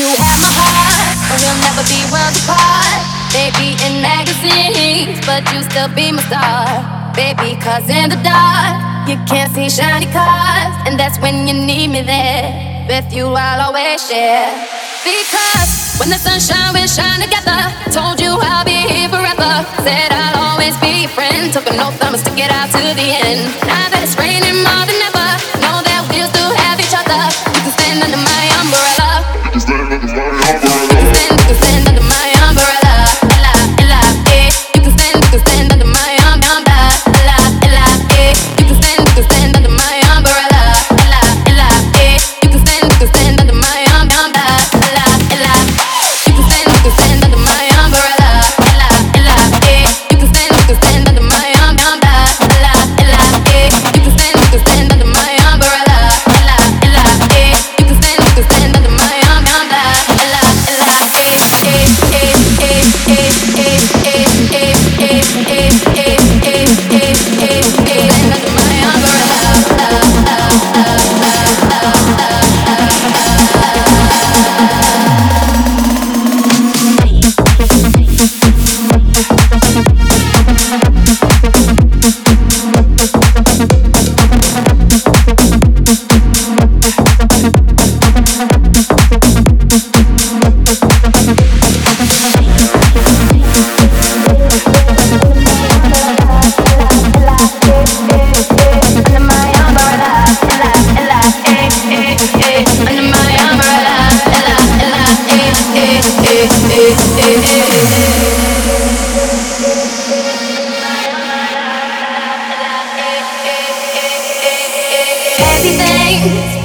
You have my heart, and we'll never be worlds apart. Maybe in magazines, but you still be my star. Baby, cause in the dark, you can't see shiny cars. And that's when you need me there. With you, I'll always share. Because when the sunshine will shine together, told you I'll be here forever. Said I'll always be your friend. Took an oath, I'ma stick it out to the end. Now that it's raining more than ever, know that we'll still have each other. You can stand under my umbrella.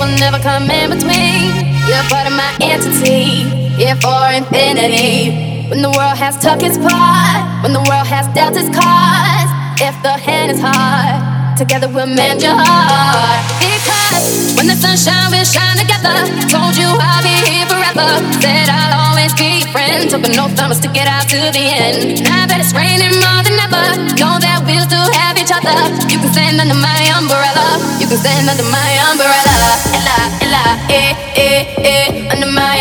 Will never come in between. You're part of my entity, here for infinity. When the world has took its part, when the world has dealt its cards, if the hand is hard, together we'll mend your heart. Because when the sun sunshine will shine together, told you I'll be here forever. Said I'll always be your friend. Took an oath, I'ma stick it out to the end. Now that it's raining more than ever, know that we'll still have each other. You can stand under my umbrella. You can stand under my umbrella. Ella, ella, eh, eh, eh. Under my